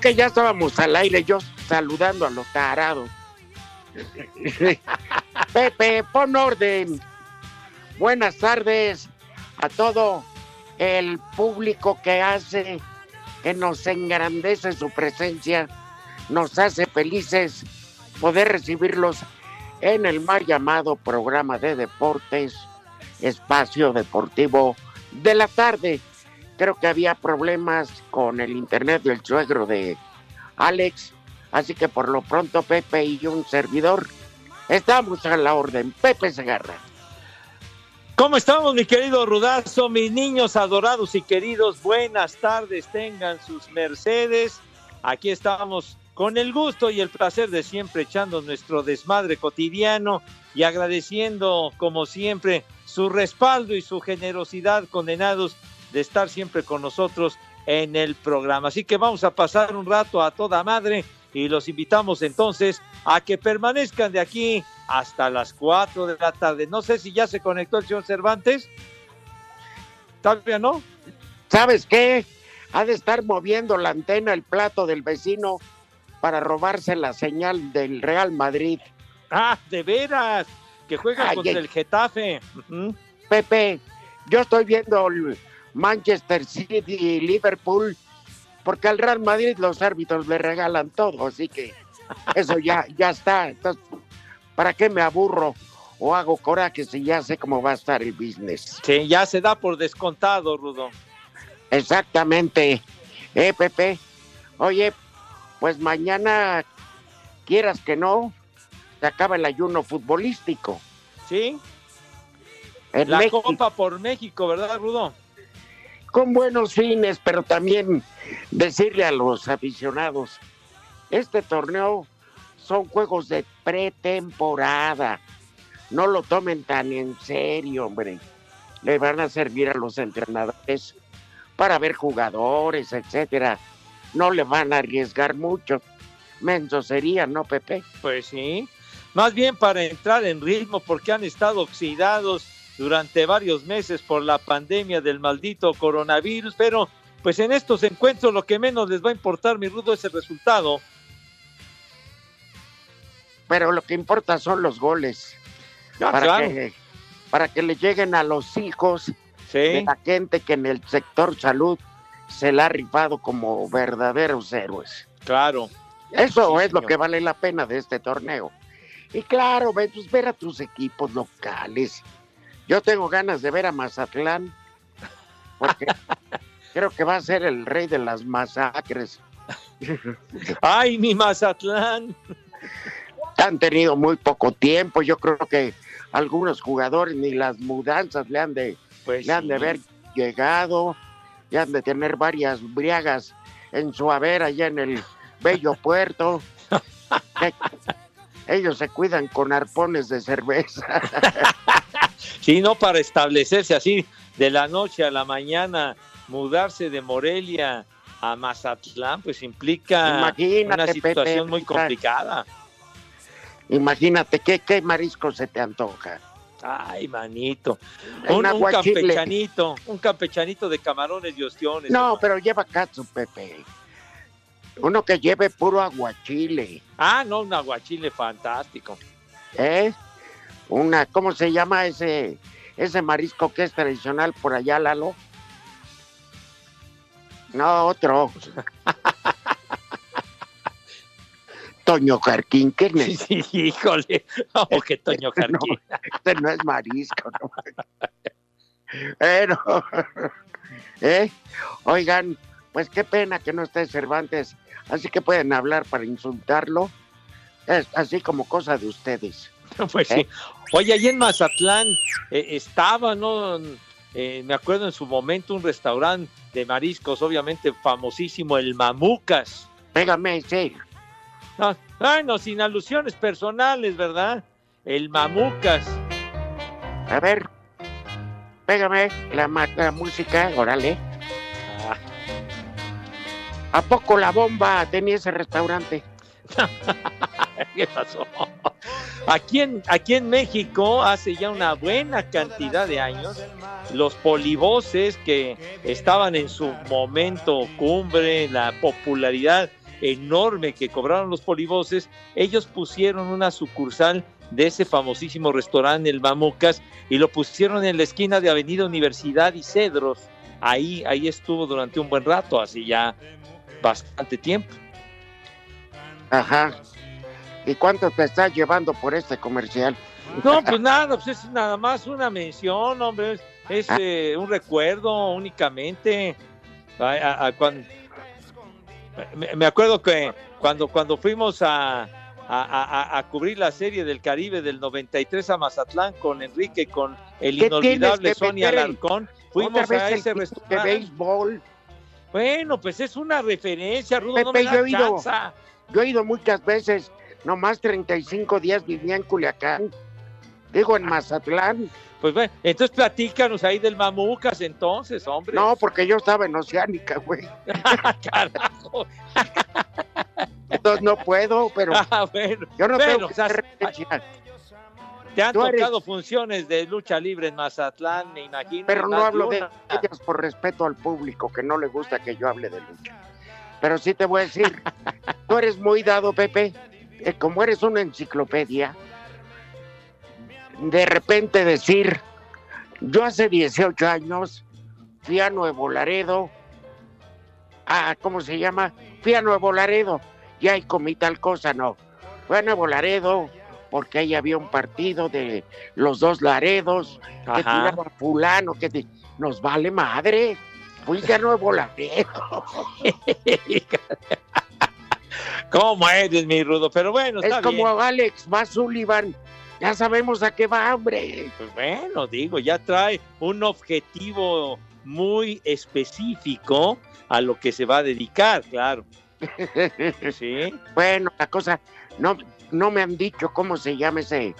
Que ya estábamos al aire, yo saludando a los tarados. Pepe, pon orden. Buenas tardes a todo el público que hace, que nos engrandece su presencia, nos hace felices poder recibirlos en el mal llamado programa de deportes, espacio deportivo de la tarde. Creo que había problemas con el internet del suegro de Alex, así que por lo pronto Pepe y un servidor estamos a la orden. Pepe Segarra. ¿Cómo estamos, mi querido Rudazo? Mis niños adorados y queridos, buenas tardes, tengan sus mercedes. Aquí estamos con el gusto y el placer de siempre echando nuestro desmadre cotidiano y agradeciendo, como siempre, su respaldo y su generosidad, condenados de estar siempre con nosotros en el programa. Así que vamos a pasar un rato a toda madre y los invitamos entonces a que permanezcan de aquí hasta las 4 de la tarde. No sé si ya se conectó el señor Cervantes. ¿Todavía no? ¿Sabes qué? Ha de estar moviendo la antena, el plato del vecino para robarse la señal del Real Madrid. Ah, de veras, que juega Ay, contra el Getafe. Pepe, yo estoy viendo el Manchester City y Liverpool porque al Real Madrid los árbitros le regalan todo, así que eso ya, ya está. Entonces, ¿para qué me aburro o hago coraje si ya sé cómo va a estar el business? Sí, ya se da por descontado, Rudo. Exactamente. Eh, Pepe. Oye, pues mañana, quieras que no, se acaba el ayuno futbolístico. ¿Sí? En La México, Copa por México, ¿verdad, Rudo? Con buenos fines, pero también decirle a los aficionados, este torneo son juegos de pretemporada. No lo tomen tan en serio, hombre. Le van a servir a los entrenadores para ver jugadores, etcétera. No le van a arriesgar mucho. Menso sería, ¿no, Pepe? Pues sí. Más bien para entrar en ritmo porque han estado oxidados durante varios meses por la pandemia del maldito coronavirus, pero pues en estos encuentros lo que menos les va a importar, mi Rudo, es el resultado. Pero lo que importa son los goles. Ah, para, claro. que, para que le lleguen a los hijos Sí. de la gente que en el sector salud se la ha rifado como verdaderos héroes. Claro. Eso Sí, es lo que vale la pena de este torneo. Y claro, pues, ver a tus equipos locales. Yo tengo ganas de ver a Mazatlán, porque creo que va a ser el rey de las masacres. ¡Ay, mi Mazatlán! Han tenido muy poco tiempo, yo creo que algunos jugadores ni las mudanzas le han de, Pues le han de haber llegado, le han de tener varias briagas en su haber allá en el bello puerto. Ellos se cuidan con arpones de cerveza. Sí, no para establecerse así de la noche a la mañana, mudarse de Morelia a Mazatlán, pues implica Imagínate, una situación Pepe, muy complicada. Imagínate, ¿qué, ¿qué marisco se te antoja? Ay, manito. Un, campechanito, un campechanito de camarones y ostiones. No, pero lleva catsup, Pepe. Uno que lleve puro aguachile, Ah, no, un aguachile fantástico. ¿eh? Una, ¿cómo se llama ese, ese marisco que es tradicional por allá, Lalo? No, otro. Toño Jarquín, ¿qué es? Sí, híjole. Oh, qué Toño No, Jarquín. este no es marisco, no. Pero, ¿eh? Oigan, pues qué pena que no esté Cervantes, así que pueden hablar para insultarlo. Es así como cosa de ustedes. Pues sí. Oye, ahí en Mazatlán eh, estaba, ¿no? Eh, me acuerdo en su momento un restaurante de mariscos, obviamente famosísimo, el Mamucas. Pégame, sí. No, ay, no, sin alusiones personales, ¿verdad? El Mamucas. A ver, pégame la, la música, órale. ¿A poco la bomba tenía ese restaurante? ¿Qué pasó? Aquí en, México, hace ya una buena cantidad de años, los polivoces que estaban en su momento cumbre, la popularidad enorme que cobraron los polivoces, ellos pusieron una sucursal de ese famosísimo restaurante, el Mamucas, y lo pusieron en la esquina de Avenida Universidad y Cedros. Ahí, ahí estuvo durante un buen rato, así ya bastante tiempo. Ajá. ¿Y cuánto te estás llevando por este comercial? No, pues nada, pues es nada más una mención, hombre, es, es, Ah. eh, un recuerdo únicamente. A- a- a cuan- me, me acuerdo que cuando, cuando fuimos a, a- a- a cubrir la serie del Caribe del 93 a Mazatlán con Enrique con el ¿Qué inolvidable Sonia? Alarcón, fuimos a ese tipo de restaurante. béisbol. Bueno, pues es una referencia, Rudo, no me yo he ido. Yo he ido muchas veces, nomás 35 días vivía en Culiacán. Digo, en Mazatlán. Pues bueno, entonces platícanos ahí del Mamucas entonces, hombre. No, porque yo estaba en Oceánica, güey. Carajo. Entonces no puedo, pero Ah, bueno. yo no tengo que o sea. Te han tocado funciones de lucha libre en Mazatlán, me imagino. Pero no hablo de una. ellas por respeto al público, que no le gusta que yo hable de lucha. Pero sí te voy a decir, tú eres muy dado, Pepe, eh, como eres una enciclopedia, de repente decir, yo hace 18 años fui a Nuevo Laredo, a, ¿cómo se llama? Fui a Nuevo Laredo y ahí comí tal cosa, no. Fui a Nuevo Laredo porque ahí había un partido de los dos Laredos, que Ajá. tiraba fulano, que te- nos vale madre. Fuiste a Nuevo Laredo. ¿Cómo eres, mi rudo? Pero bueno, Es está como bien. Alex más Sullivan. Ya sabemos a qué va, hombre. Pues bueno, digo, ya trae un objetivo muy específico a lo que se va a dedicar, claro. Sí. bueno, la cosa, no, no me han dicho cómo se llama ese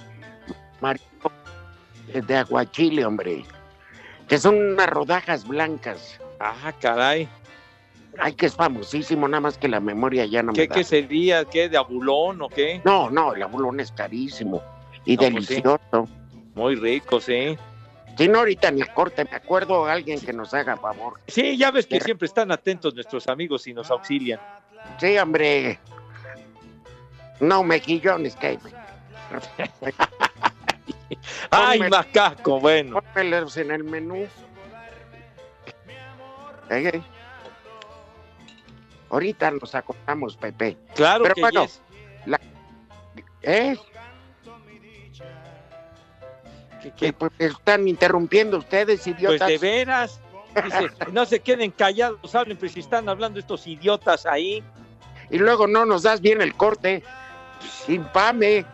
marido de aguachile, hombre. Que son unas rodajas blancas. Ah, caray. Ay, que es famosísimo, nada más que la memoria ya no me ¿Qué, da. qué sería? ¿Qué? ¿De abulón o qué? No, no, el abulón es carísimo y No, pues sí. delicioso. Muy rico, sí. Si no, ahorita el corte me acuerdo a alguien que nos haga favor. Sí, ya ves que Pero- siempre están atentos nuestros amigos y nos auxilian. Sí, hombre. No, mejillones, que ¡Ay, Ponme- macaco! Bueno, pónmelos en el menú. Eh, Ahorita nos acordamos, Pepe. claro Pero que bueno, yes. ¿Eh? Que- Que, que- pues, están interrumpiendo ustedes, pues idiotas. de veras. Dice, no se queden callados, hablen, pues si están hablando estos idiotas ahí. Y luego no nos das bien el corte. Infame.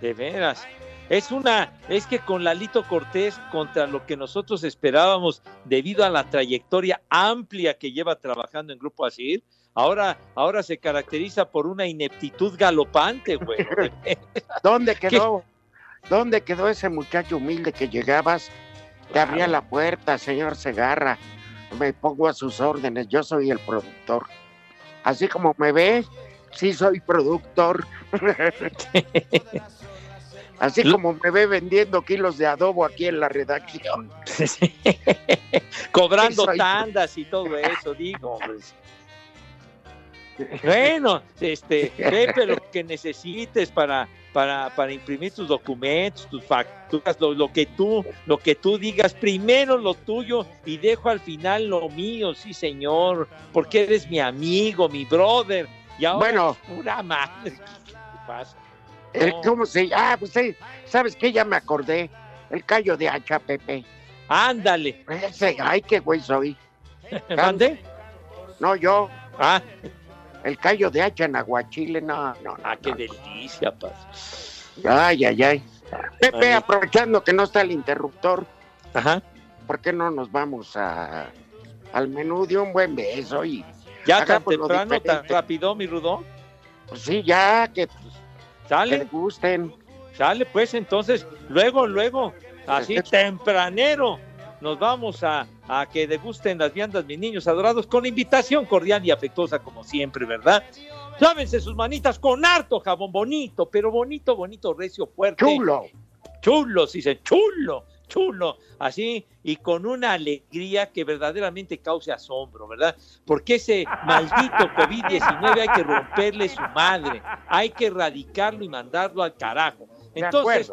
De veras. Es una, es que con Lalito Cortés, contra lo que nosotros esperábamos, debido a la trayectoria amplia que lleva trabajando en Grupo Asir, ahora, ahora se caracteriza por una ineptitud galopante, güey. ¿Dónde quedó? ¿Dónde quedó ese muchacho humilde que llegabas? Te abría la puerta, señor Segarra. Me pongo a sus órdenes. Yo soy el productor. Así como me ve, sí soy productor. Así como me ve vendiendo kilos de adobo aquí en la redacción. Cobrando Soy- tandas y todo eso, digo. pues. Bueno, este, Pepe, lo que necesites para, para, para imprimir tus documentos, tus facturas, lo, lo que tú, lo que tú digas, primero lo tuyo y dejo al final lo mío, sí señor, porque eres mi amigo, mi brother. Y ahora, Bueno. pura madre. ¿Cómo se llama? Ah, pues sí, ¿sabes qué? Ya me acordé. El callo de hacha, Pepe. Ándale, Ese, ay, qué güey soy. ¿mande? No, yo. Ah, El callo de hacha en aguachile, no, no, no. ah, qué no. delicia, paz. Ay, ay, ay. Pepe, Ay. aprovechando que no está el interruptor, Ajá. ¿por qué no nos vamos a, al menú de un buen beso? Y Ya tan lo temprano, tan rápido, mi Rudo. pues sí, ya, que, que Sale, le gusten. sale, pues entonces, luego, luego, así tempranero, nos vamos a, a que degusten las viandas, mis niños adorados, con invitación cordial y afectuosa, como siempre, ¿verdad? Lávense sus manitas con harto jabón bonito, pero bonito, bonito, recio, fuerte. Chulo. chulo, sí, se chulo, chulo, así, y con una alegría que verdaderamente cause asombro, ¿verdad? Porque ese maldito COVID-19 hay que romperle su madre, hay que erradicarlo y mandarlo al carajo. Entonces,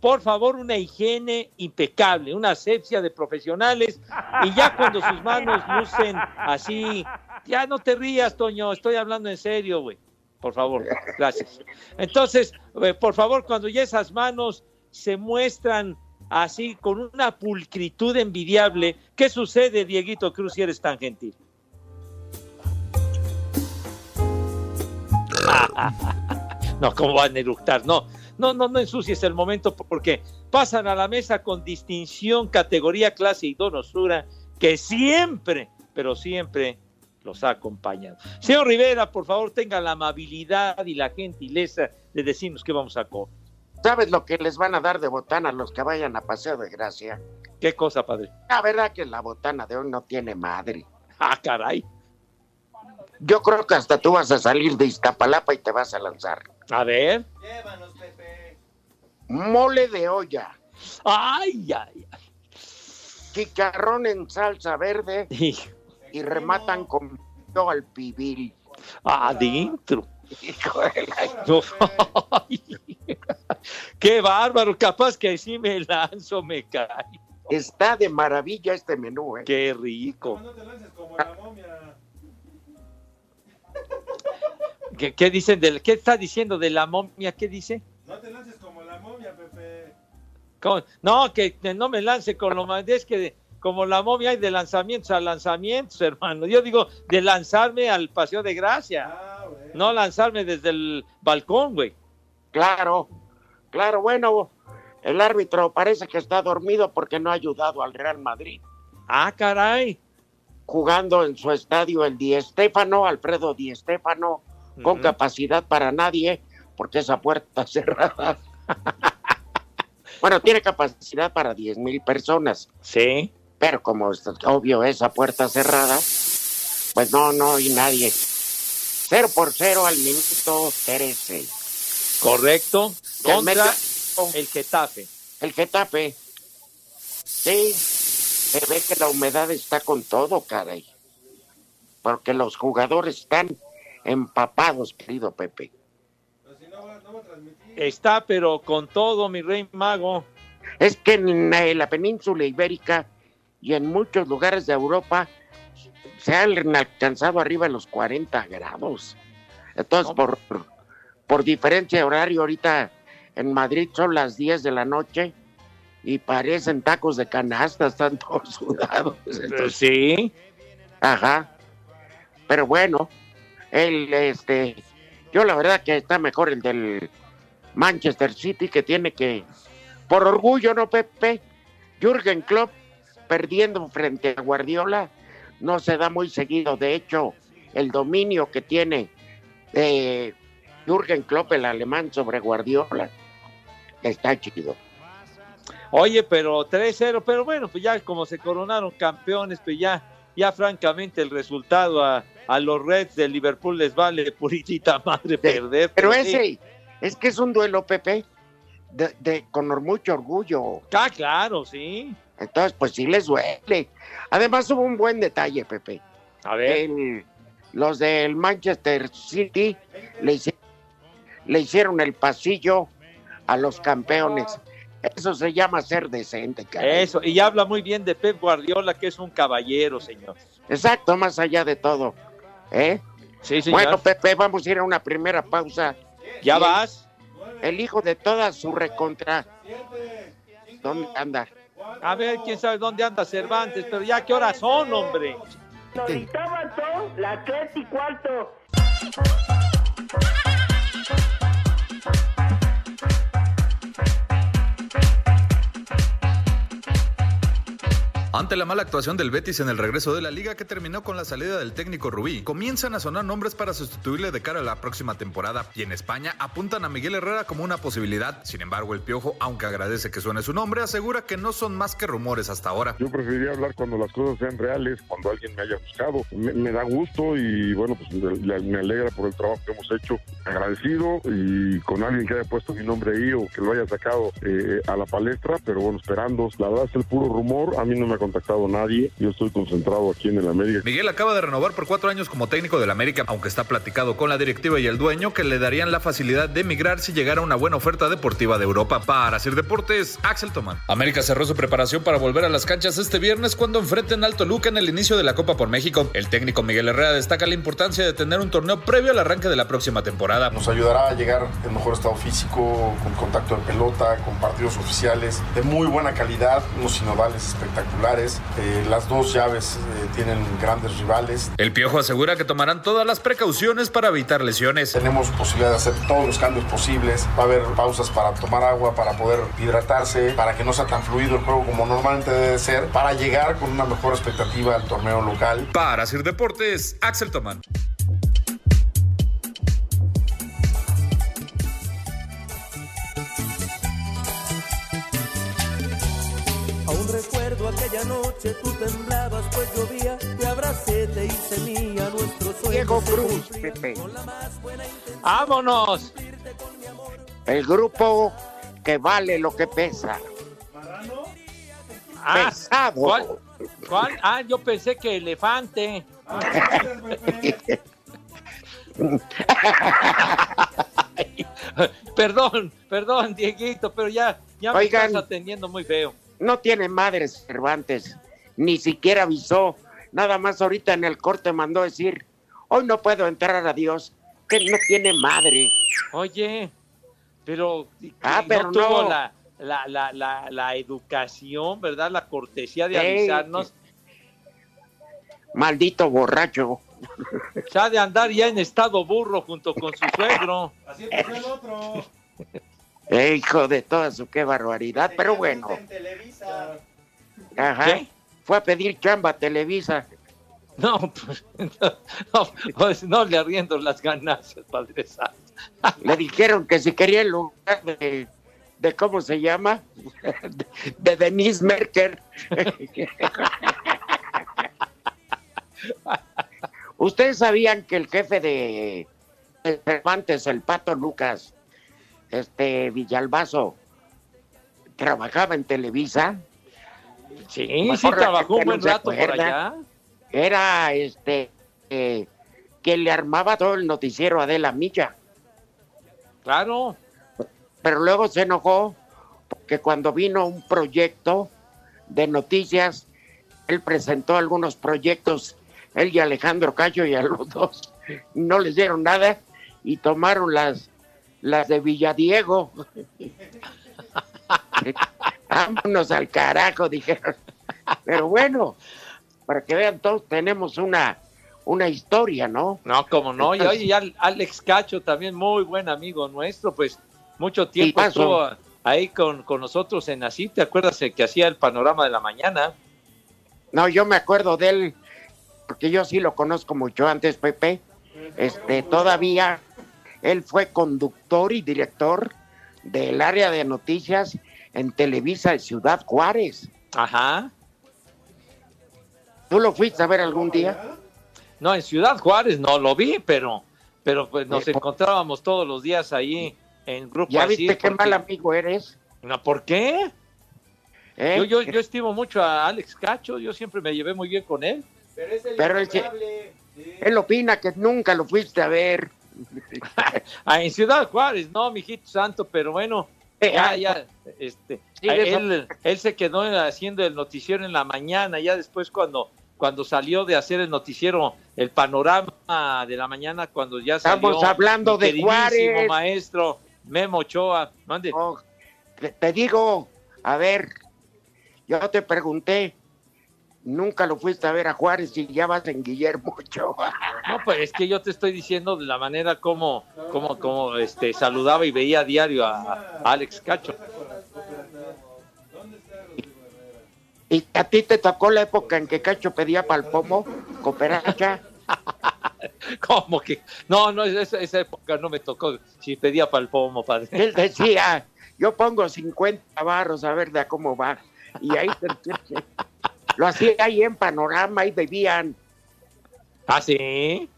por favor, una higiene impecable, una asepsia de profesionales, y ya cuando sus manos lucen así, ya no te rías, Toño, estoy hablando en serio, güey. Por favor, gracias. Entonces, eh, por favor, cuando ya esas manos se muestran así con una pulcritud envidiable, ¿qué sucede, Dieguito Cruz, si eres tan gentil? No, ¿cómo van a eructar? No, no, no, no ensucies el momento porque pasan a la mesa con distinción, categoría, clase y donosura que siempre, pero siempre los ha acompañado. Señor Rivera, por favor, tenga la amabilidad y la gentileza de decirnos qué vamos a comer. ¿Sabes lo que les van a dar de botana a los que vayan a Paseo de Gracia? ¿Qué cosa, padre? La verdad que la botana de hoy no tiene madre. Ah, caray. Yo creo que hasta tú vas a salir de Iztapalapa y te vas a lanzar. A ver. Mole de olla, Ay, ay, chicharrón en salsa verde ay. y rematan con pollo al pibil. Adentro. Hijo de la- No. Ay. Qué bárbaro, capaz que así me lanzo, me cae. Está de maravilla este menú, ¿eh? Qué rico. ¿Qué, qué dicen del, qué está diciendo de la momia? ¿Qué dice? No te lances como la momia, Pepe. ¿Cómo? No, que no me lance con lo más, es que como la momia hay de lanzamientos a lanzamientos, hermano. Yo digo de lanzarme al Paseo de Gracia, Ah, no lanzarme desde el balcón, güey. Claro, claro, bueno, el árbitro parece que está dormido porque no ha ayudado al Real Madrid. Ah, caray. Jugando en su estadio el Di Stéfano, Alfredo Di Stéfano, con Ujú. capacidad para nadie, porque esa puerta cerrada. bueno, tiene capacidad para 10 mil personas, Sí. pero como es obvio esa puerta cerrada, pues no, no hay nadie. Cero por cero al minuto 13. Correcto. Contra el Getafe. El Getafe. Sí, se ve que la humedad está con todo, caray. Porque los jugadores están empapados, querido Pepe. Está, pero con todo, mi rey mago. Es que en eh, la península ibérica y en muchos lugares de Europa se han alcanzado arriba de los 40 grados. Entonces, No. por, por diferencia de horario, ahorita en Madrid son las 10 de la noche y parecen tacos de canasta, están todos sudados. Entonces, Sí. Ajá. Pero bueno, el este yo la verdad que está mejor el del Manchester City que tiene que por orgullo, no Pepe, Jürgen Klopp perdiendo frente a Guardiola no se da muy seguido, de hecho, el dominio que tiene eh, Jürgen Klopp el alemán sobre Guardiola está chido. Oye, pero 3-0, pero bueno, pues ya como se coronaron campeones, pues ya, ya francamente el resultado a, a los Reds de Liverpool les vale puritita madre perder. Pero sí. ese es que es un duelo, Pepe, de, de- con mucho orgullo. Ah, claro, sí. Entonces, pues sí les duele. Además hubo un buen detalle, Pepe. A ver. El- los del Manchester City le hicieron el pasillo a los campeones. Eso se llama ser decente, caray. Eso, y habla muy bien de Pep Guardiola, que es un caballero, señor. Exacto, más allá de todo. ¿eh? Sí, señor. Bueno, Pepe, vamos a ir a una primera pausa. ¿Ya el- vas? El hijo de toda su recontra. ¿Dónde anda? A ver, quién sabe dónde anda Cervantes, pero ya qué horas son, hombre. Las tres y cuarto. Ante la mala actuación del Betis en el regreso de la liga que terminó con la salida del técnico Rubí, comienzan a sonar nombres para sustituirle de cara a la próxima temporada y en España apuntan a Miguel Herrera como una posibilidad. Sin embargo, el Piojo, aunque agradece que suene su nombre, asegura que no son más que rumores hasta ahora. Yo preferiría hablar cuando las cosas sean reales, cuando alguien me haya buscado. Me, me da gusto y bueno, pues me, alegra por el trabajo que hemos hecho. Agradecido y con alguien que haya puesto mi nombre ahí o que lo haya sacado eh, a la palestra, pero bueno, esperando. La verdad es el puro rumor. A mí no me contactado nadie. Yo estoy concentrado aquí en el América. Miguel acaba de renovar por cuatro años como técnico del América, aunque está platicado con la directiva y el dueño que le darían la facilidad de emigrar si llegara una buena oferta deportiva de Europa. Para hacer deportes, Axel Tomán. América cerró su preparación para volver a las canchas este viernes cuando enfrenten al Toluca en el inicio de la Copa por México. El técnico Miguel Herrera destaca la importancia de tener un torneo previo al arranque de la próxima temporada. Nos ayudará a llegar en mejor estado físico, con contacto de pelota, con partidos oficiales de muy buena calidad, unos sinodales espectaculares. Eh, las dos llaves eh, tienen grandes rivales. El Piojo asegura que tomarán todas las precauciones para evitar lesiones. Tenemos posibilidad de hacer todos los cambios posibles. Va a haber pausas para tomar agua, para poder hidratarse, para que no sea tan fluido el juego como normalmente debe ser, para llegar con una mejor expectativa al torneo local. Para hacer deportes, Axel Tomán. Aquella noche, tú temblabas, pues llovía, te abracé, te hice mía, nuestro sueño Diego Cruz, Pepe. con la más buena intención. ¡Vámonos! El grupo que vale lo que pesa. Ah, Pesado. ¿cuál? ¿Cuál? Ah, yo pensé que elefante. perdón, perdón, Dieguito, pero ya, ya me estás atendiendo muy feo. No tiene madres Cervantes. Ni siquiera avisó. Nada más ahorita en el corte mandó decir, hoy no puedo entrar a Dios. Que no tiene madre. Oye, pero, Ah, no pero tuvo no. La, la, la, la, la educación, ¿verdad? La cortesía de Ey, avisarnos. Maldito borracho. Se ha de andar ya en estado burro junto con su suegro. Así empezó el otro. Eh, hijo de toda su qué barbaridad. Pero bueno. En Televisa. Ajá. Fue a pedir chamba a Televisa. No, pues, no, pues, no le arriendo las ganancias, Padre Santo. Le dijeron que si quería el lugar de, de ¿cómo se llama? De, de Denise Merker. Ustedes sabían que el jefe de de Cervantes, el Pato Lucas, este Villalbazo, trabajaba en Televisa. Sí, Mejor sí, trabajó un buen rato por allá. Era este eh, que le armaba todo el noticiero a Adela Micha. Claro. pero luego se enojó porque cuando vino un proyecto de noticias, él presentó algunos proyectos, él y Alejandro Cacho y a los dos no les dieron nada y tomaron las, las de Villadiego. Vámonos al carajo, dijeron. Pero bueno, para que vean, todos tenemos una, una historia, ¿no? No, como no. Y oye, ya Alex Cacho, también muy buen amigo nuestro, pues mucho tiempo estuvo ahí con, con nosotros en así. ¿Te acuerdas el que hacía el panorama de la mañana? No, yo me acuerdo de él, porque yo sí lo conozco mucho antes, Pepe. Este, todavía él fue conductor y director del área de noticias en Televisa de Ciudad Juárez. Ajá. ¿Tú lo fuiste a ver algún día? No, en Ciudad Juárez no lo vi, pero, pero pues nos Eh, encontrábamos todos los días ahí en grupo ¿Ya así, viste qué porque- mal amigo eres? No, ¿por qué? ¿Eh? Yo, yo, yo estimo mucho a Alex Cacho, yo siempre me llevé muy bien con él. Pero es el Pero él, él opina que nunca lo fuiste a ver. Ah, en Ciudad Juárez, no, mijito santo, pero bueno, Eh, ya, ya, este, él, él se quedó haciendo el noticiero en la mañana, ya después cuando, cuando salió de hacer el noticiero, el panorama de la mañana, cuando ya salió. Estamos hablando de Juárez. maestro Memo Ochoa, mande. Oh, te digo, a ver, yo te pregunté, nunca lo fuiste a ver a Juárez y ya vas en Guillermo Ochoa. No, pues es que yo te estoy diciendo de la manera como, como, como este, saludaba y veía a diario a, a Alex Cacho. ¿Y a ti te tocó la época en que Cacho pedía palpomo, cooperacha? ¿Cómo que? No, no, esa, esa época no me tocó. Si pedía para el pomo, padre. Él decía, yo pongo 50 barros a ver de a cómo va. Y ahí se- lo hacía ahí en panorama y bebían. ¿Ah, sí?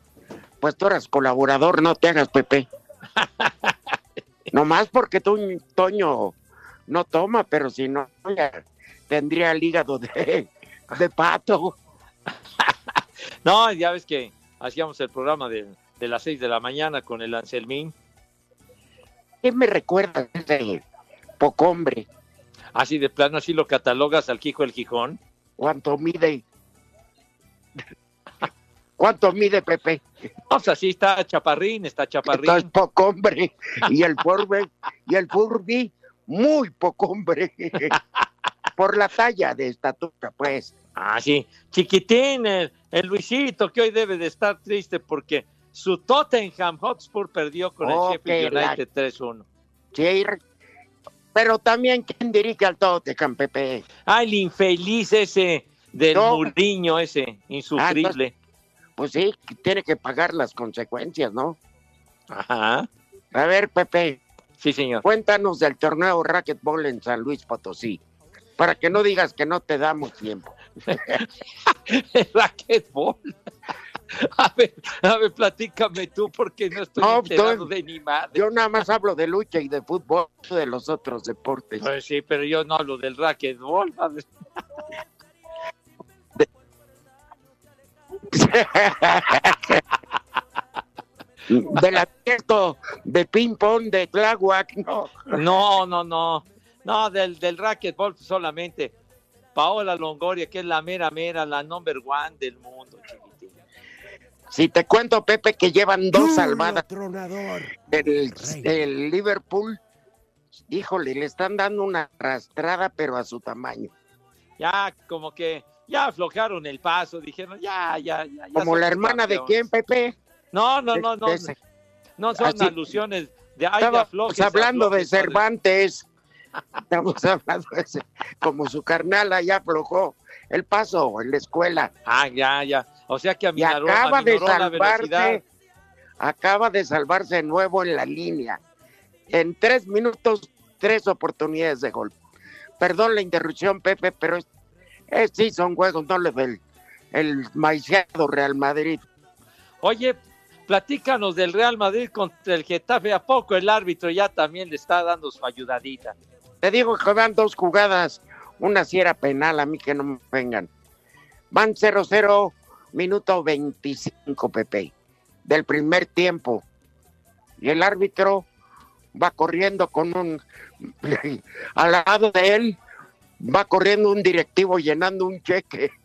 Pues tú eras colaborador, no te hagas, Pepe. Nomás porque tú, Toño, no toma, pero si no, ya tendría el hígado de, de pato. No, ya ves que hacíamos el programa de, de las 6 de la mañana con el Anselmín. ¿Qué me recuerda ese pocombre? Así de plano, así lo catalogas al Quijo el Gijón. ¿Cuánto mide? ¿Cuánto mide, Pepe? O sea, sí está chaparrín, está chaparrín. Y el Furby, y el Furby, muy pocombre. Por la talla de estatura, pues. Ah, sí. Chiquitín, el, el Luisito, que hoy debe de estar triste porque su Tottenham Hotspur perdió con Oh, el Sheffield que la- United 3-1. Sí, pero también, ¿quién dirige al Tottenham, Pepe? Ah, el infeliz ese del No. Mourinho ese, insufrible. Pues sí, tiene que pagar las consecuencias, ¿no? Ajá. A ver, Pepe, Sí, señor. cuéntanos del torneo racquetball en San Luis Potosí, para que no digas que no te damos tiempo. Racquetball. A ver, a ver, platícame tú porque no estoy No, enterado de ni madre. Yo nada más hablo de lucha y de fútbol, de los otros deportes. Pues sí, pero yo no hablo del racquetball. padre. Del abierto de ping-pong de Tláhuac, no. No, no, no. No, del, del racquetball solamente. Paola Longoria, que es la mera, mera, la number one del mundo, chiquitín. Si te cuento, Pepe, que llevan dos Duro, salvadas Rey. del Liverpool, híjole, le están dando una arrastrada, pero a su tamaño. Ya, como que, ya aflojaron el paso, dijeron, ya, ya, ya. ya Como la hermana de quién, Pepe. No, no, no, no. De. No son Así- alusiones de ay, aflojes, hablando de aflojes. Cervantes. Estamos hablando de ese. Como su carnal allá aflojó el paso en la escuela. Ah, ya, ya. O sea que Y aminoró, acaba de la salvarse. Acaba de salvarse de nuevo en la línea. En tres minutos, tres oportunidades de gol. Perdón la interrupción, Pepe, pero es, es- sí son juegos, no le ve el, el maiciado Real Madrid. Oye, platícanos del Real Madrid contra el Getafe. ¿A poco el árbitro ya también le está dando su ayudadita? Te digo que van dos jugadas, una si era penal, a mí que no me vengan. Van 0-0, minuto 25, Pepe, del primer tiempo. Y el árbitro va corriendo con un... al lado de él va corriendo un directivo llenando un cheque.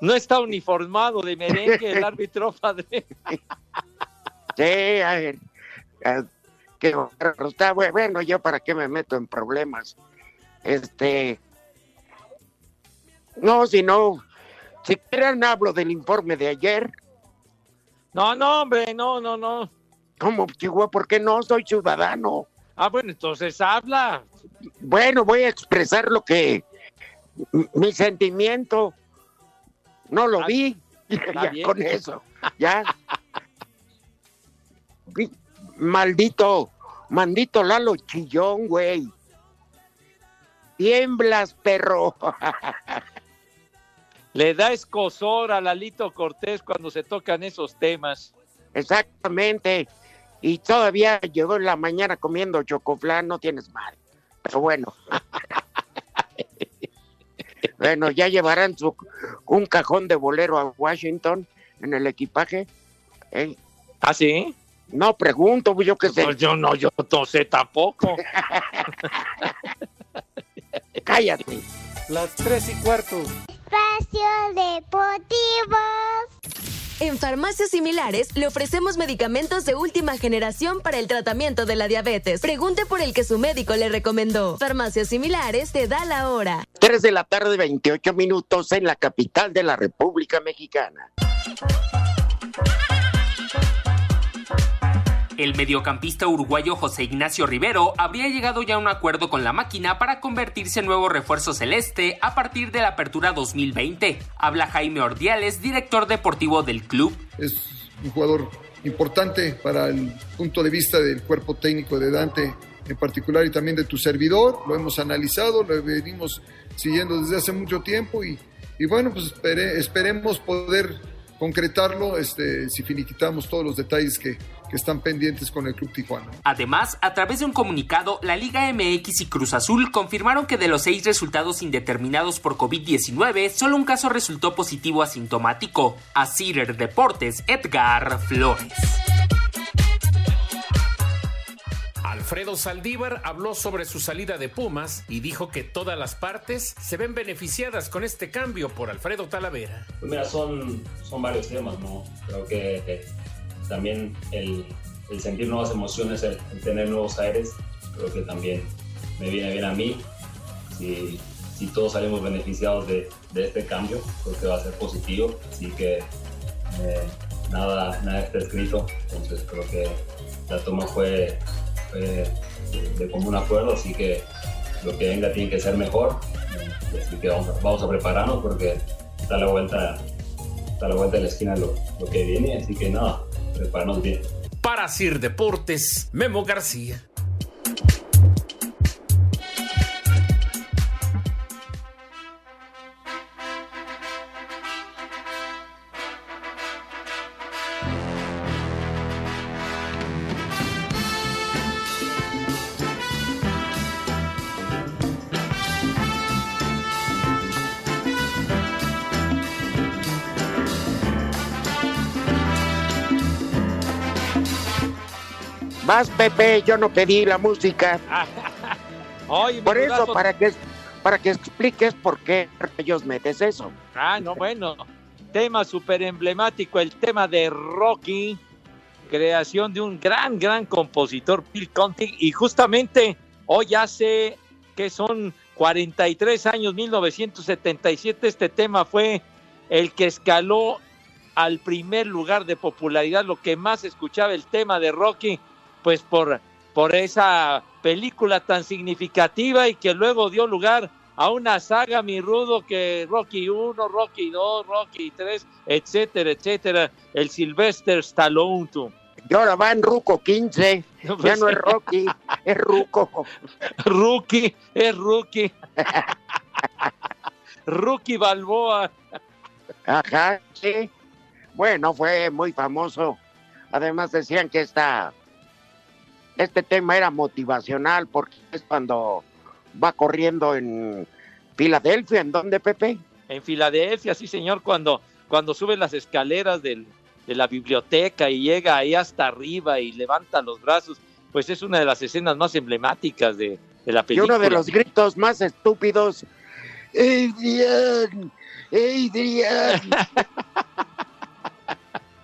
No está uniformado de merengue el árbitro, padre. Sí, a ver, a- que bueno, yo para qué me meto en problemas. Este, no, si no, si quieren hablo del informe de ayer. No, no, hombre, no, no, no. ¿Cómo, Chihuahua? ¿Por qué no? Soy ciudadano. Ah, bueno, entonces habla. Bueno, voy a expresar lo que, mi sentimiento. No lo Ah, vi. Ya bien. con eso, ya. Maldito, maldito Lalo Chillón, güey. Tiemblas, perro. Le da escosor a Lalito Cortés cuando se tocan esos temas. Exactamente. Y todavía llegó en la mañana comiendo chocoflán, no tienes madre. Pero bueno. bueno, ya llevarán su, un cajón de bolero a Washington en el equipaje. ¿eh? ¿Ah, sí? No, pregunto, yo qué sé. Pues yo no, yo no sé tampoco. Cállate. Las tres y cuarto. Espacio Deportivo. En farmacias similares le ofrecemos medicamentos de última generación para el tratamiento de la diabetes. Pregunte por el que su médico le recomendó. Farmacias similares te da la hora. 3 de la tarde, 28 minutos en la capital de la República Mexicana. El mediocampista uruguayo José Ignacio Rivero habría llegado ya a un acuerdo con la máquina para convertirse en nuevo refuerzo celeste a partir de la apertura 2020. Habla Jaime Ordiales, director deportivo del club. Es un jugador importante para el punto de vista del cuerpo técnico de Dante en particular y también de tu servidor. Lo hemos analizado, lo venimos siguiendo desde hace mucho tiempo y, bueno, pues espere, esperemos poder concretarlo este, si finiquitamos todos los detalles que, que están pendientes con el Club Tijuana. Además, a través de un comunicado, la Liga MX y Cruz Azul confirmaron que de los seis resultados indeterminados por COVID-19, solo un caso resultó positivo asintomático. A Cider Deportes, Edgar Flores. Alfredo Saldívar habló sobre su salida de Pumas y dijo que todas las partes se ven beneficiadas con este cambio por Alfredo Talavera. Pues mira, son, son varios temas, ¿no? Creo que eh, también el, sentir nuevas emociones, el, tener nuevos aires, creo que también me viene bien a mí. Si, todos salimos beneficiados de, este cambio, creo que va a ser positivo. Así que eh, nada, nada está escrito, entonces creo que la toma fue de, común acuerdo, así que lo que venga tiene que ser mejor. Así que vamos a, prepararnos porque está la vuelta, a la vuelta de la esquina lo que viene, así que nada, Para Sir Deportes, Memo García. Vas, Pepe, yo no pedí la música. Oye, por eso, brazo... para que, para que expliques por qué ellos metes eso. Ah, no, bueno. tema súper emblemático, el tema de Rocky, creación de un gran, gran compositor, Bill Conti, y justamente hoy hace que son 43 años, 1977, este tema fue el que escaló al primer lugar de popularidad, lo que más escuchaba el tema de Rocky pues por, por esa película tan significativa y que luego dio lugar a una saga, mi rudo, que Rocky 1, Rocky 2, Rocky 3, etcétera, etcétera, el Sylvester Stallone. Tú. Y ahora va en Ruco 15, no, pues, ya no es Rocky, es Ruco. Rookie, es Rookie. Rookie Balboa. Ajá, sí. Bueno, fue muy famoso. Además decían que esta este tema era motivacional porque es cuando va corriendo en Filadelfia, ¿en dónde, Pepe? En Filadelfia, sí, señor, cuando, cuando sube las escaleras del, de la biblioteca y llega ahí hasta arriba y levanta los brazos, pues es una de las escenas más emblemáticas de, de la película. Y uno de los gritos más estúpidos, Adrián, Adrián.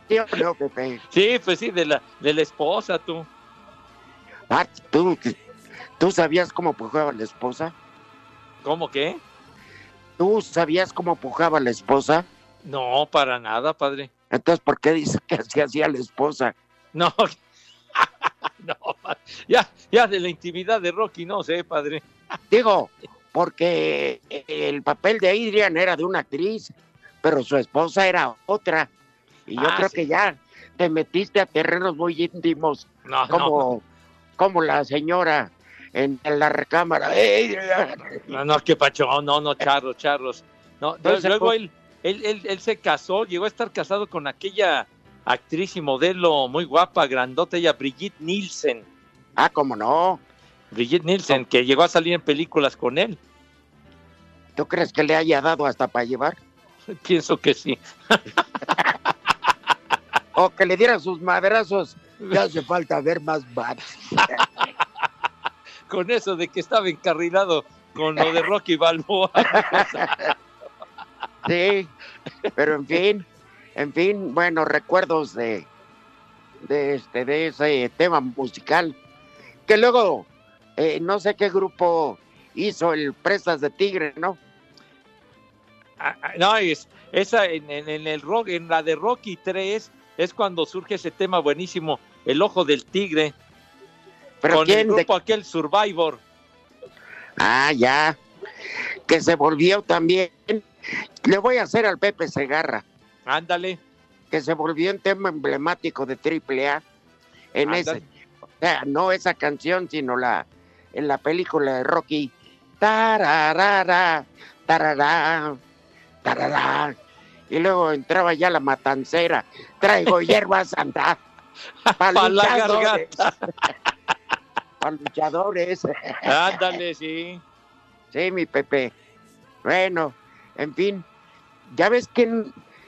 ¿Sí o no, Pepe? Sí, pues sí, de la, de la esposa, tú. Ah, ¿tú, ¿tú sabías cómo pujaba la esposa? ¿Cómo qué? ¿Tú sabías cómo pujaba la esposa? No, para nada, padre. Entonces, ¿por qué dice que así hacía la esposa? No, no, ya, ya de la intimidad de Rocky, no sé, padre. Digo, porque el papel de Adrian era de una actriz, pero su esposa era otra. Y yo ah, creo sí. que ya te metiste a terrenos muy íntimos. No, como, no como la señora en, en la recámara. No, no, qué pacho, no, no, charros, charros. No, Entonces, luego pues, él, él, él, él se casó, llegó a estar casado con aquella actriz y modelo muy guapa, grandota, ella, Brigitte Nielsen. Ah, cómo no. Brigitte Nielsen, que llegó a salir en películas con él. ¿Tú crees que le haya dado hasta para llevar? Pienso que sí. o que le diera sus madrazos. Ya hace falta ver más bats. con eso de que estaba encarrilado con lo de Rocky Balboa. sí, pero en fin, en fin, bueno, recuerdos de, de este, de ese tema musical. Que luego, eh, no sé qué grupo hizo el Presas de Tigre, ¿no? Ah, ah, no, es, esa en, en, en, el rock, en la de Rocky 3 es cuando surge ese tema buenísimo, El Ojo del Tigre. ¿Pero con quién? el grupo De- aquel Survivor. Ah, ya. Que se volvió también. Le voy a hacer al Pepe Segarra. Ándale. Que se volvió un tema emblemático de AAA. En Ándale. ese. O sea, no esa canción, sino la en la película de Rocky. Tararara, tarará, tarará. Y luego entraba ya la matancera. Traigo hierba santa. Para luchadores. Para luchadores. Ándale, sí. Sí, mi Pepe. Bueno, en fin, ya ves que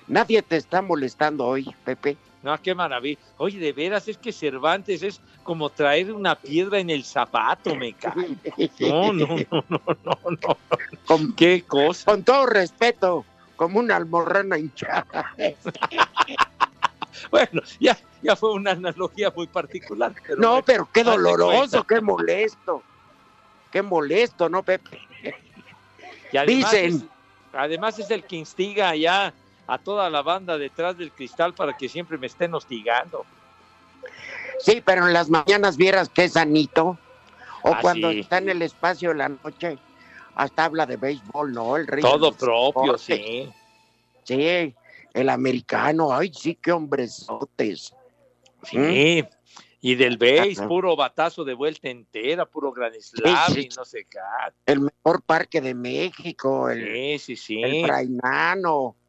nadie te está molestando hoy, Pepe. No, qué maravilla. Oye, de veras, es que Cervantes es como traer una piedra en el zapato, me cae. No, no, no, no, no, no. Con, Qué cosa. con todo respeto, como una almorrana hinchada. Bueno, ya, ya fue una analogía muy particular. Pero No, pero qué doloroso, qué molesto. Qué molesto, ¿no, Pepe? Y además Dicen. es- además es el que instiga ya a toda la banda detrás del cristal para que siempre me estén hostigando. Sí, pero en las mañanas vieras qué sanito. O Ah, cuando sí. está en el espacio de la noche, hasta habla de béisbol, ¿no? El rey Todo propio, deportes. sí. Sí, el americano, ay, sí, qué hombresotes. Sí. Y del Ajá. puro batazo de vuelta entera, puro gran slam Sí, sí. y no sé qué. El mejor parque de México, el, Sí, sí, sí. el.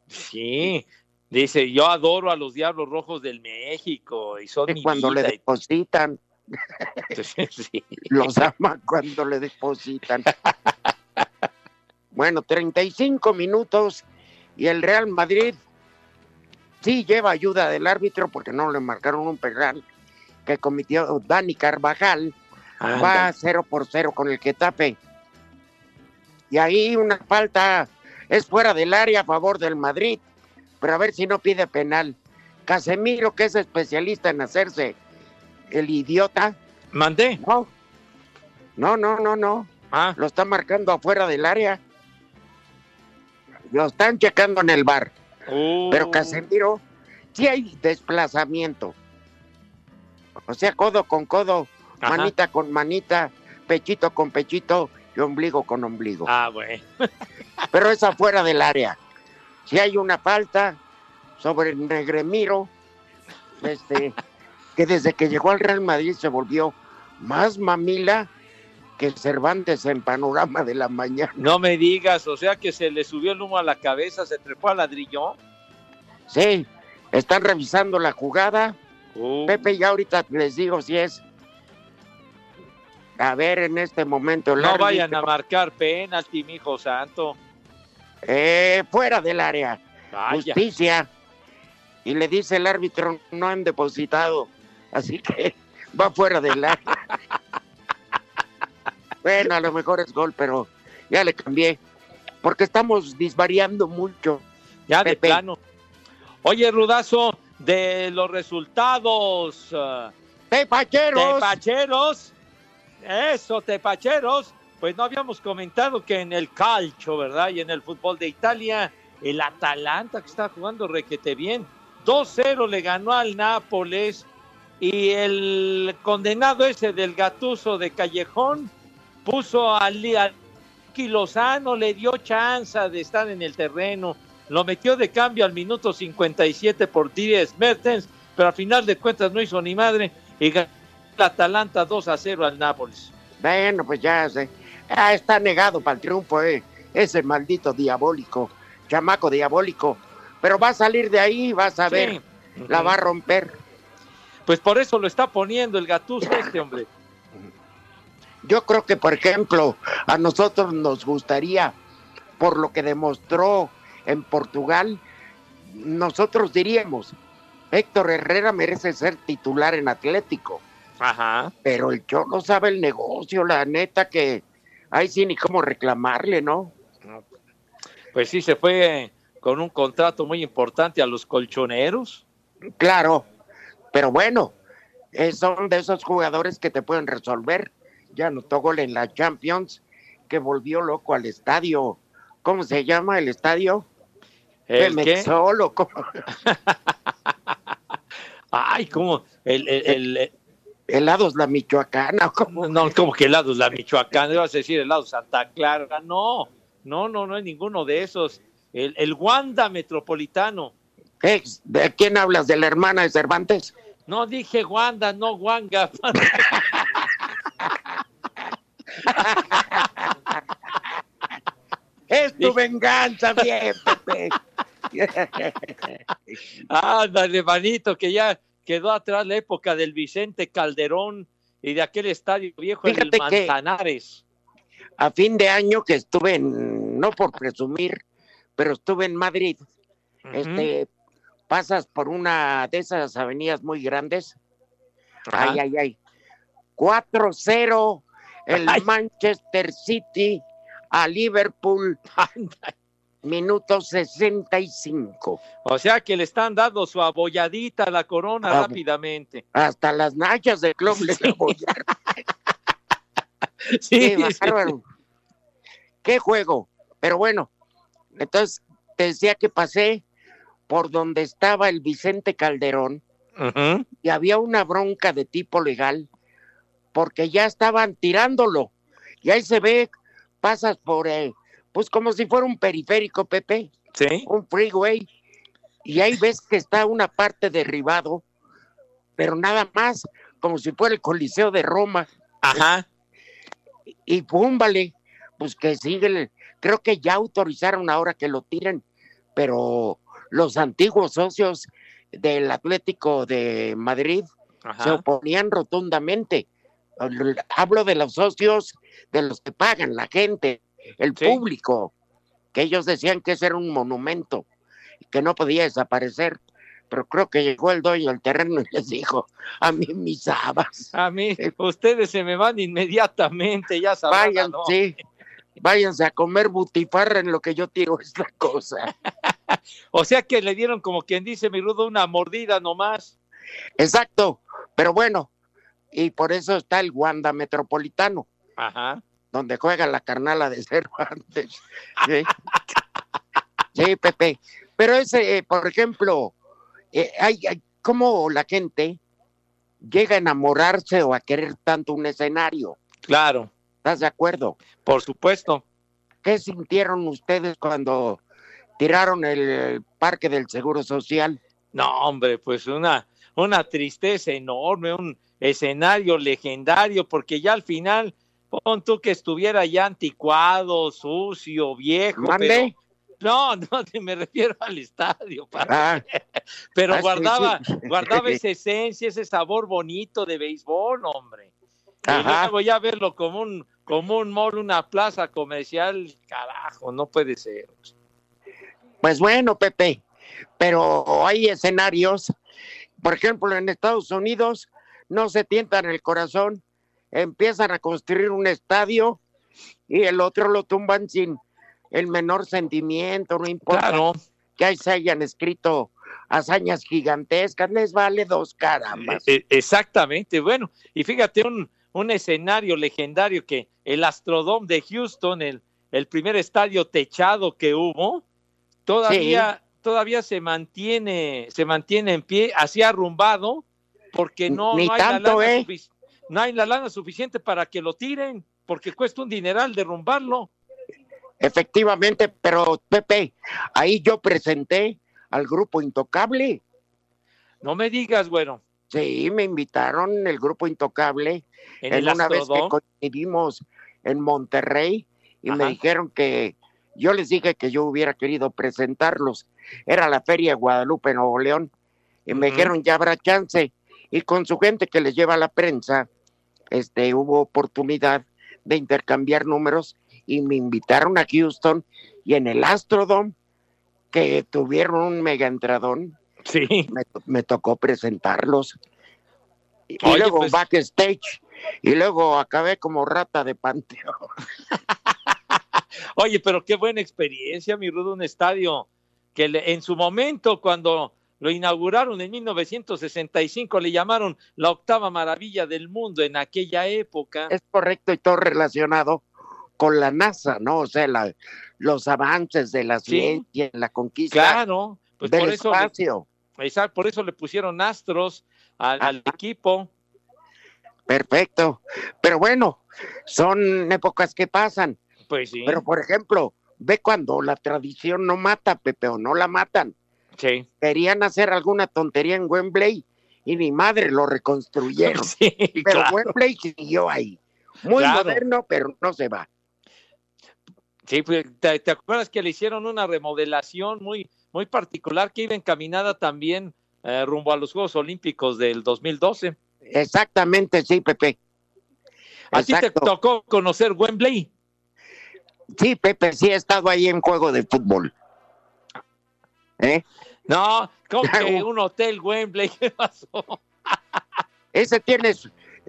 Sí. Dice, yo adoro a los Diablos Rojos del México y son mi cuando le y- depositan, Sí. los ama cuando le depositan. Bueno, 35 minutos y el Real Madrid sí lleva ayuda del árbitro porque no le marcaron un penal que cometió Dani Carvajal. Va Ándale. 0 por 0 con el Getafe. Y ahí una falta es fuera del área a favor del Madrid, pero a ver si no pide penal. Casemiro, que es especialista en hacerse el idiota, Mandé. no, no, no, no, no. Ah, Lo está marcando afuera del área. Lo están checando en el bar. uh, Pero Casemiro, sí hay desplazamiento. O sea, codo con codo, Ajá. manita con manita, pechito con pechito y ombligo con ombligo. Ah, bueno. Pero es afuera del área. Si hay una falta sobre Negremiro, este, que desde que llegó al Real Madrid se volvió más mamila que Cervantes en panorama de la mañana. No me digas, o sea que se le subió el humo a la cabeza, se trepó al ladrillón. Sí, están revisando la jugada. Uh, Pepe, ya ahorita les digo si es. A ver, en este momento. no vayan a marcar penalti, mi hijo santo. eh, fuera del área. Vaya. Justicia. Y le dice el árbitro, no han depositado. Así que va fuera del área. bueno, a lo mejor es gol, pero ya le cambié. Porque estamos disvariando mucho. Ya de plano. Oye, Rudazo, de los resultados. ah, ¡Tepacheros! Tepacheros. Eso, tepacheros. Pues no habíamos comentado que en el calcio, ¿verdad? Y en el fútbol de Italia, el Atalanta que está jugando requete bien. 2-0 le ganó al Nápoles. Y el condenado ese del gatuso de Callejón puso al, al Lozano, le dio chance de estar en el terreno. Lo metió de cambio al minuto 57 por Dries Mertens, pero al final de cuentas no hizo ni madre y ganó el Atalanta 2 a 0 al Nápoles. Bueno, pues ya sé. Ah, está negado para el triunfo, eh. Ese maldito diabólico chamaco diabólico. Pero va a salir de ahí, vas a ver, Sí. la va a romper. Pues por eso lo está poniendo el Gattuso este hombre. Yo creo que, por ejemplo, a nosotros nos gustaría, por lo que demostró en Portugal, nosotros diríamos, Héctor Herrera merece ser titular en Atlético. Ajá. Pero el Cholo sabe el negocio, la neta que ahí sí ni cómo reclamarle, ¿no? Pues sí, se fue con un contrato muy importante a los colchoneros. Claro, pero bueno, eh, son de esos jugadores que te pueden resolver. Ya anotó gol en la Champions, que volvió loco al estadio. ¿Cómo se llama el estadio? ¿El qué? Pemetzol, ¿o cómo? Ay, ¿cómo? El, el, el- Helados la Michoacana, ¿cómo? no, como que helados la Michoacán, ibas a decir helado Santa Clara. No, no, no, no es ninguno de esos. El, el Wanda Metropolitano. ¿De quién hablas? ¿De la hermana de Cervantes? No dije Wanda, no Wanga. Es tu venganza, bien, Pepe. Ándale, manito, que ya quedó atrás la época del Vicente Calderón y de aquel estadio viejo en el Manzanares. a fin de año que estuve en, no por presumir, pero estuve en Madrid, este, pasas por una de esas avenidas muy grandes. Ajá. Ay, ay, ay. 4-0 el Ay. Manchester City a Liverpool. Minuto 65. O sea que le están dando su abolladita a la corona Ah, rápidamente. Hasta las nachas del club le abollaron. Sí, Qué sí. Qué juego. Pero bueno, entonces te decía que pasé por donde estaba el Vicente Calderón y había una bronca de tipo legal porque ya estaban tirándolo. Y ahí se ve, pasas por, eh, pues como si fuera un periférico, Pepe, Sí. un freeway, y ahí ves que está una parte derribado, pero nada más, como si fuera el Coliseo de Roma. Ajá. Y pum, vale, pues que sigue, el- creo que ya autorizaron ahora que lo tiren, pero los antiguos socios del Atlético de Madrid Ajá. se oponían rotundamente. Hablo de los socios, de los que pagan, la gente, el Sí. público, que ellos decían que ese era un monumento, que no podía desaparecer. Pero creo que llegó el dueño del terreno y les dijo, a mí mis habas. A mí, ustedes se me van inmediatamente, ya sabrán. Vayan, ¿no? sí, váyanse a comer butifarra en lo que yo tiro esta cosa. O sea que le dieron, como quien dice, mi rudo, una mordida nomás. Exacto, pero bueno, y por eso está el Wanda Metropolitano, Ajá. donde juega la carnala de Cervantes. Sí, Sí, Pepe. Pero ese, eh, por ejemplo, eh, hay, hay cómo la gente llega a enamorarse o a querer tanto un escenario. Claro, ¿Estás de acuerdo? por supuesto. ¿Qué sintieron ustedes cuando tiraron el parque del Seguro Social? No, hombre, pues una, una tristeza enorme, un escenario legendario, porque ya al final, pon tú que estuviera ya anticuado, sucio, viejo. Pero, no, no, me refiero al estadio, padre. Ah, pero ah, guardaba, sí. guardaba esa esencia, ese sabor bonito de béisbol, hombre. Y Ajá. luego ya verlo como un, como un mall, una plaza comercial, carajo, no puede ser. Pues bueno, Pepe, pero hay escenarios, por ejemplo, en Estados Unidos no se tientan el corazón, empiezan a construir un estadio y el otro lo tumban sin el menor sentimiento, no importa Claro. que ahí se hayan escrito hazañas gigantescas, les vale dos carambas. E- Exactamente, bueno, y fíjate un, un escenario legendario que el Astrodome de Houston, el, el primer estadio techado que hubo, todavía, todavía se mantiene, se mantiene en pie, así arrumbado, porque no, Ni no, hay tanto, la lana ¿eh? no hay la lana suficiente para que lo tiren, porque cuesta un dineral derrumbarlo. Efectivamente, pero Pepe, ahí yo presenté al grupo Intocable. No me digas, bueno, Sí, me invitaron el grupo Intocable en en el una vez que coincidimos en Monterrey y me dijeron que yo les dije que yo hubiera querido presentarlos. Era la Feria de Guadalupe, Nuevo León, y me dijeron ya habrá chance. Y con su gente que les lleva la prensa, este, hubo oportunidad de intercambiar números y me invitaron a Houston y en el Astrodome, que tuvieron un mega entradón, sí. me, me tocó presentarlos. Y, luego pues- backstage, y luego acabé como rata de panteo. Oye, pero qué buena experiencia, mi Rudo, un estadio que en su momento, cuando lo inauguraron en 1965, le llamaron la octava maravilla del mundo en aquella época. Es correcto y todo relacionado con la NASA, ¿no? O sea, la- los avances de la Sí. ciencia, la conquista Claro, pues del por eso, le, espacio. exacto, por eso le pusieron astros al, al equipo. Perfecto. Pero bueno, son épocas que pasan. Pues sí. Pero por ejemplo, ve cuando la tradición no mata, Pepe, o no la matan. Sí. Querían hacer alguna tontería en Wembley y ni madre lo reconstruyeron. Sí, pero claro. Wembley siguió ahí. Muy Claro. moderno, pero no se va. Sí, pues, ¿te, te acuerdas que le hicieron una remodelación muy, muy particular que iba encaminada también eh, rumbo a los Juegos Olímpicos del 2012? Exactamente, sí, Pepe. ¿A ti te tocó conocer Wembley? Sí, Pepe, sí he estado ahí en juego de fútbol. ¿Eh? No, ¿cómo que un hotel Wembley? ¿Qué pasó? Ese tienes,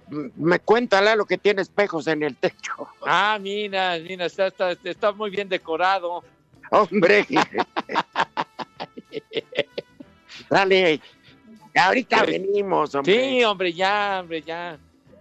me cuenta lo que tiene espejos en el techo. Ah, mira, mira, está, está, está muy bien decorado. Hombre. Dale. Ahorita venimos, hombre. Sí, hombre, ya, hombre, ya.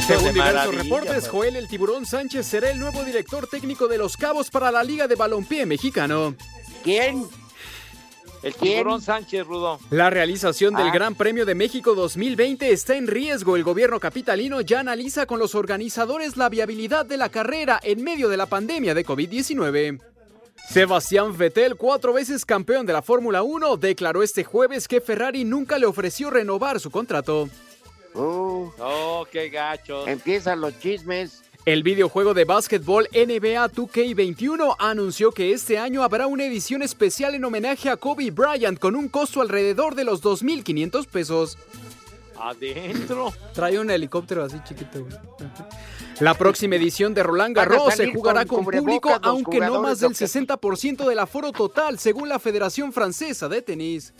Según diversos reportes, pues. Joel El Tiburón Sánchez será el nuevo director técnico de los Cabos para la Liga de Balompié Mexicano. ¿Quién? El tiburón Sánchez, Rudo. La realización del Ah. Gran Premio de México 2020 está en riesgo. El gobierno capitalino ya analiza con los organizadores la viabilidad de la carrera en medio de la pandemia de COVID-19. Sebastián Vettel, cuatro veces campeón de la Fórmula 1, declaró este jueves que Ferrari nunca le ofreció renovar su contrato. Uh, Oh, qué gachos. empiezan los chismes. El videojuego de básquetbol NBA 2K21 anunció que este año habrá una edición especial en homenaje a Kobe Bryant con un costo alrededor de los 2.500 pesos. Adentro. Trae un helicóptero así chiquito. güey. La próxima edición de Roland Garros se jugará con con público, aunque no más del ¿o qué? 60% del aforo total, según la Federación Francesa de Tenis.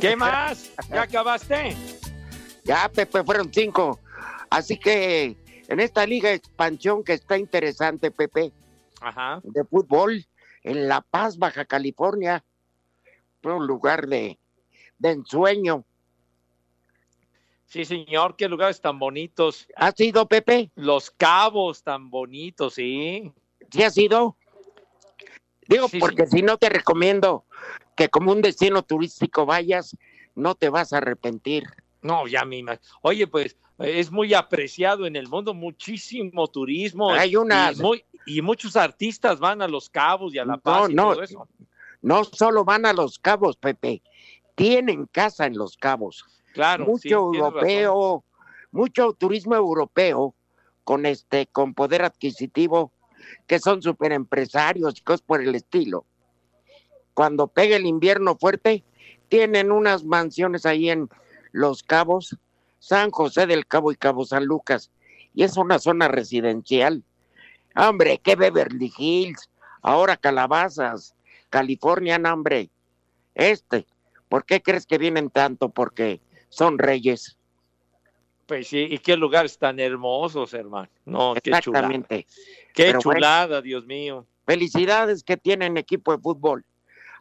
¿Qué más? ¿Ya acabaste? Ya, Pepe, fueron cinco. Así que en esta liga de expansión que está interesante, Pepe, Ajá. de fútbol, en La Paz, Baja California, fue un lugar de, de ensueño. Sí, señor, qué lugares tan bonitos. ¿Ha sido, Pepe? Los cabos tan bonitos, sí. ¿Sí ha sido? Digo, Sí, porque si no te recomiendo que como un destino turístico vayas, no te vas a arrepentir. No, ya me imag- Oye, pues es muy apreciado en el mundo, muchísimo turismo. Hay unas- Y, muy- y muchos artistas van a Los Cabos y a La Paz y no, todo eso. no solo van a los cabos, Pepe, tienen casa en los cabos. Claro, mucho europeo, mucho turismo europeo con este, con poder adquisitivo, que son super empresarios y cosas por el estilo. Cuando pega el invierno fuerte, tienen unas mansiones ahí en Los Cabos, San José del Cabo y Cabo San Lucas, y es una zona residencial. Hombre, qué Beverly Hills, ahora Calabazas, California, hombre. Este, ¿por qué crees que vienen tanto? Porque son reyes. Pues sí, y qué lugares tan hermosos, hermano. No, qué chulada. Exactamente. Qué Pero bueno. chulada, Dios mío. Felicidades que tienen equipo de fútbol.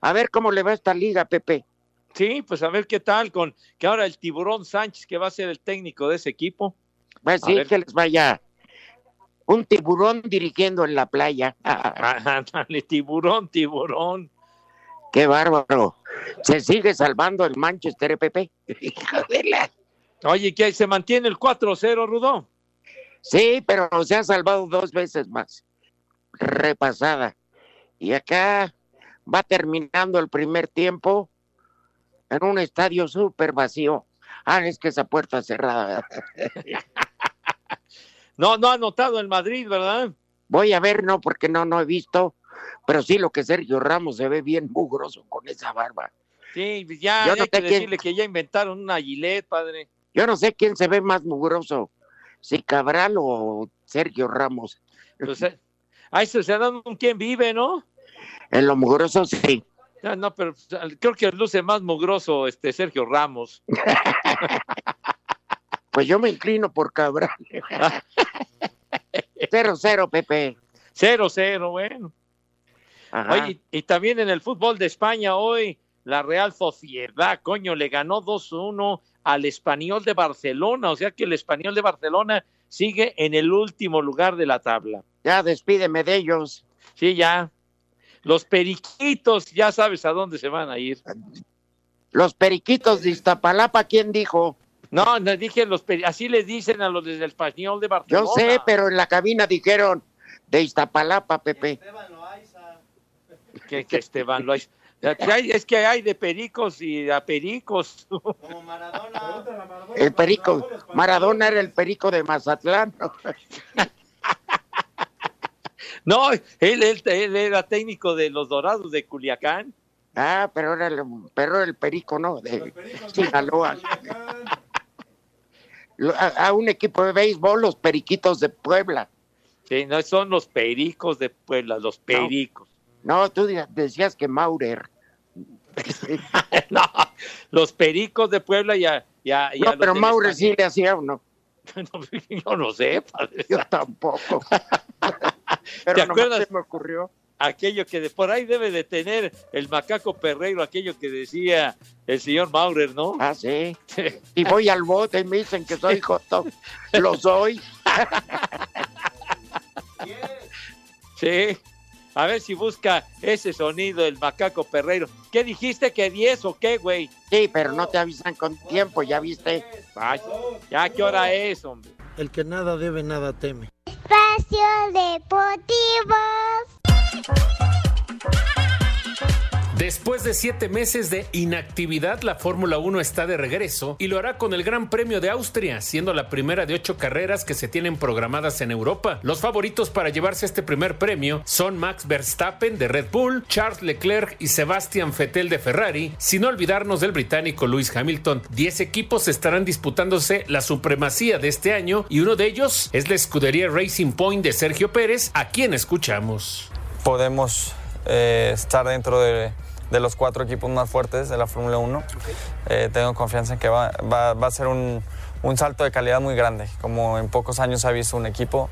A ver cómo le va esta liga, Pepe. Sí, pues a ver qué tal con que ahora el tiburón Sánchez que va a ser el técnico de ese equipo. Pues A sí, ver. que les vaya un tiburón dirigiendo en la playa. Ándale, tiburón, tiburón. Qué bárbaro. Se sigue salvando el Manchester, ¿eh, Pepe. Hijo de la- Oye, que se mantiene el 4-0, Rudo. Sí, pero se ha salvado dos veces más. Repasada. Y acá va terminando el primer tiempo en un estadio súper vacío. Ah, es que esa puerta cerrada. No, no ha anotado el Madrid, ¿verdad? Voy a ver, no, porque no, no he visto. Pero sí, lo que Sergio Ramos se ve bien mugroso con esa barba. Sí, ya Yo hay no que sé quién- decirle que ya inventaron una gilet, padre. Yo no sé quién se ve más mugroso, si Cabral o Sergio Ramos. Pues, eh, ahí se, se dan un quién vive, ¿no? En lo mugroso, sí. Ah, no, pero creo que luce más mugroso este Sergio Ramos. Pues yo me inclino por Cabral. Cero, cero, Pepe. Cero, cero, bueno. Ajá. Oye, y, y también en el fútbol de España hoy, la Real Sociedad, coño, le ganó 2-1 al Español de Barcelona. O sea que el Español de Barcelona sigue en el último lugar de la tabla. Ya despídeme de ellos. Sí, ya. Los periquitos, ya sabes a dónde se van a ir. Los periquitos de Iztapalapa, ¿quién dijo? No, no dije los peri- así les dicen a los del Español de Barcelona. Yo sé, pero en la cabina dijeron de Iztapalapa, Pepe. que, que Esteban lo hay. Hay- Es que hay de pericos y a pericos. El perico, Maradona era el perico de Mazatlán. No, él, él, él era técnico de los Dorados de Culiacán. Ah, pero era el, pero el perico, ¿no? De Sinaloa. Lo- A, a un equipo de béisbol, los periquitos de Puebla. Sí, no son los pericos de Puebla, los pericos. No, tú de- decías que Maurer. no, los pericos de Puebla y a, y a- y a No, pero Maurer sí le hacía uno. Yo no sé, padre. Yo tampoco. pero ¿Te acuerdas? se me ocurrió. Aquello que de por ahí debe de tener el macaco perreiro, aquello que decía el señor Maurer, ¿no? Ah, sí. Y voy al bote y me dicen que soy joto. Lo soy. Sí. A ver si busca ese sonido del macaco perreiro. ¿Qué dijiste? ¿Que 10 o qué, güey? Sí, pero no te avisan con tiempo, ¿ya viste? Ay, ya, ¿qué hora es, hombre? El que nada debe, nada teme. Espacio Deportivo. Después de siete meses de inactividad, la Fórmula 1 está de regreso y lo hará con el Gran Premio de Austria, siendo la primera de ocho carreras que se tienen programadas en Europa. Los favoritos para llevarse este primer premio son Max Verstappen de Red Bull, Charles Leclerc y Sebastian Vettel de Ferrari, sin olvidarnos del británico Lewis Hamilton. Diez equipos estarán disputándose la supremacía de este año y uno de ellos es la escudería Racing Point de Sergio Pérez, a quien escuchamos. podemos eh, estar dentro de, de los cuatro equipos más fuertes de la Fórmula 1. Eh, tengo confianza en que va, a ser un, un salto de calidad muy grande, como en pocos años ha visto un equipo.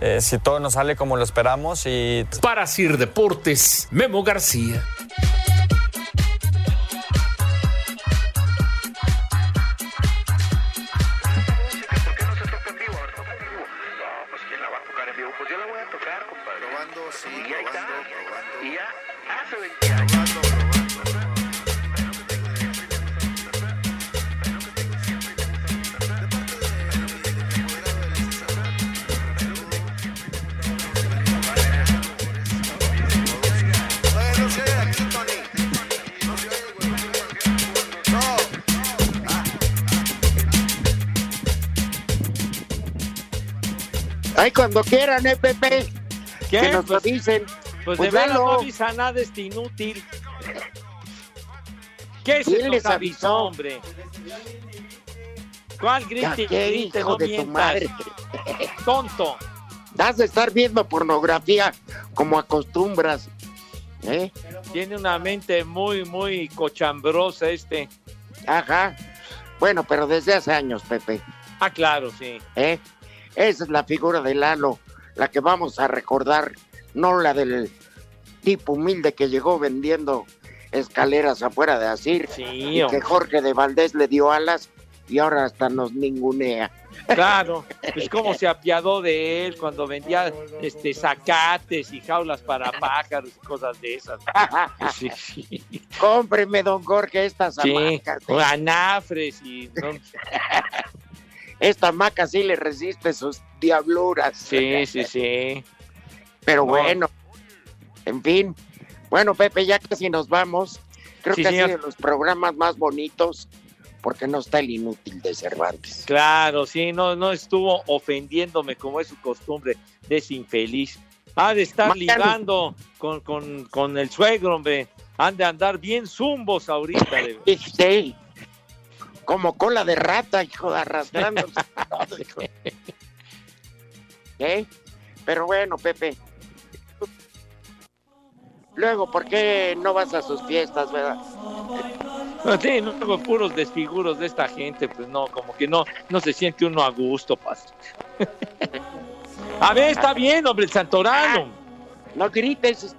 Eh, si todo nos sale como lo esperamos y... Para Sir Deportes, Memo García. Ay, cuando quieran, ¿eh, Pepe? ¿Qué? Que nos Pues- avisen. Pues, Pues de verdad no avisa nada este inútil. ¿Qué se ¿Quién nos les avisó, avisó? hombre? ¿Cuál grite ¿qué, hijo No de tu madre? Tonto. Has de estar viendo pornografía como acostumbras. ¿Eh? Tiene una mente muy, muy cochambrosa este. Ajá. Bueno, pero desde hace años, Pepe. Ah, claro, sí. ¿eh? Esa es la figura de Lalo, la que vamos a recordar, no la del tipo humilde que llegó vendiendo escaleras afuera de Asir. Sí, y que. Jorge de Valdés le dio alas y ahora hasta nos ningunea. Claro, pues cómo se apiadó de él cuando vendía este zacates y jaulas para pájaros y cosas de esas. Sí, sí. Cómpreme, don Jorge, estas Sí, o anafres y no, Esta hamaca sí le resiste sus diabluras. sí, sí, sí. Pero No. bueno, en fin. Bueno, Pepe, ya casi nos vamos. Creo Sí, que ha sido de los programas más bonitos porque no está el inútil de Cervantes. Claro, sí, no, no estuvo ofendiéndome como es su costumbre de ese infeliz. Ha de estar Mariano. ligando con, con, con el suegro, hombre. Han de andar bien zumbos ahorita. de- Sí, sí. Como cola de rata, hijo, arrastrándose. todo, hijo. ¿Eh? Pero bueno, Pepe. Luego, ¿por qué no vas a sus fiestas, verdad? Sí, no, luego puros desfiguros de esta gente, pues no, como que no, no se siente uno a gusto, pastor. A ver, está bien, hombre, el Santorano. No grites.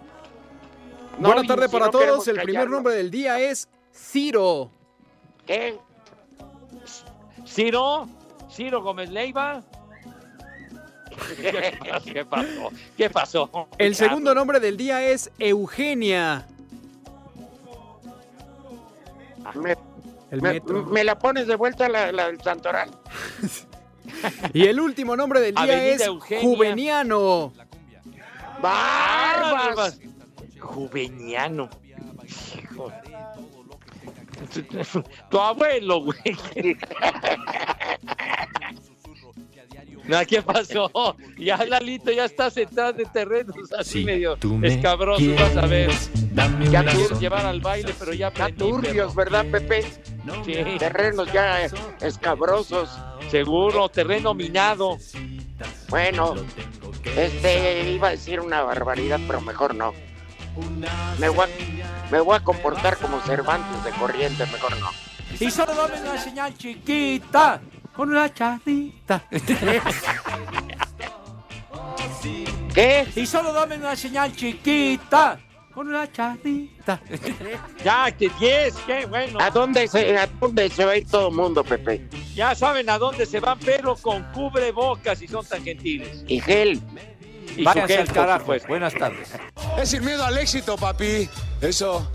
No, Buena tarde si para no todos. El primer nombre del día es Ciro. ¿Qué? Ciro, Ciro Gómez Leiva. ¿Qué pasó? ¿Qué pasó? El segundo nombre del día es Eugenia. Me, El me- metro. me la pones de vuelta la, la del Santoral. Y el último nombre del día Avenida es Eugenia. Juveniano. ¡Barbas! Juveniano. Hijo. Tu, abuelo, güey. No, ¿Qué pasó? Ya Lalito ya está sentado en terrenos así medio escabrosos, vas a ver. Ya quieres llevar al baile, pero ya Ya aprendí, turbios, ¿verdad, Pepe? Sí, Terrenos ya escabrosos. seguro, terreno minado. Bueno, este iba a decir una barbaridad, pero mejor no. Me voy, a, me voy a comportar como Cervantes de corriente, mejor no. Y solo dame una señal chiquita con una charrita. ¿Qué? Y solo dame una señal chiquita con una charrita. Ya, que 10, qué bueno. ¿A dónde se, a dónde se va a ir todo el mundo, Pepe? Ya saben a dónde se van, pero con cubrebocas si son tan gentiles. Y gel. Y Váyanse al carajo. supuesto. Buenas tardes. Es sin miedo al éxito, papi. Eso.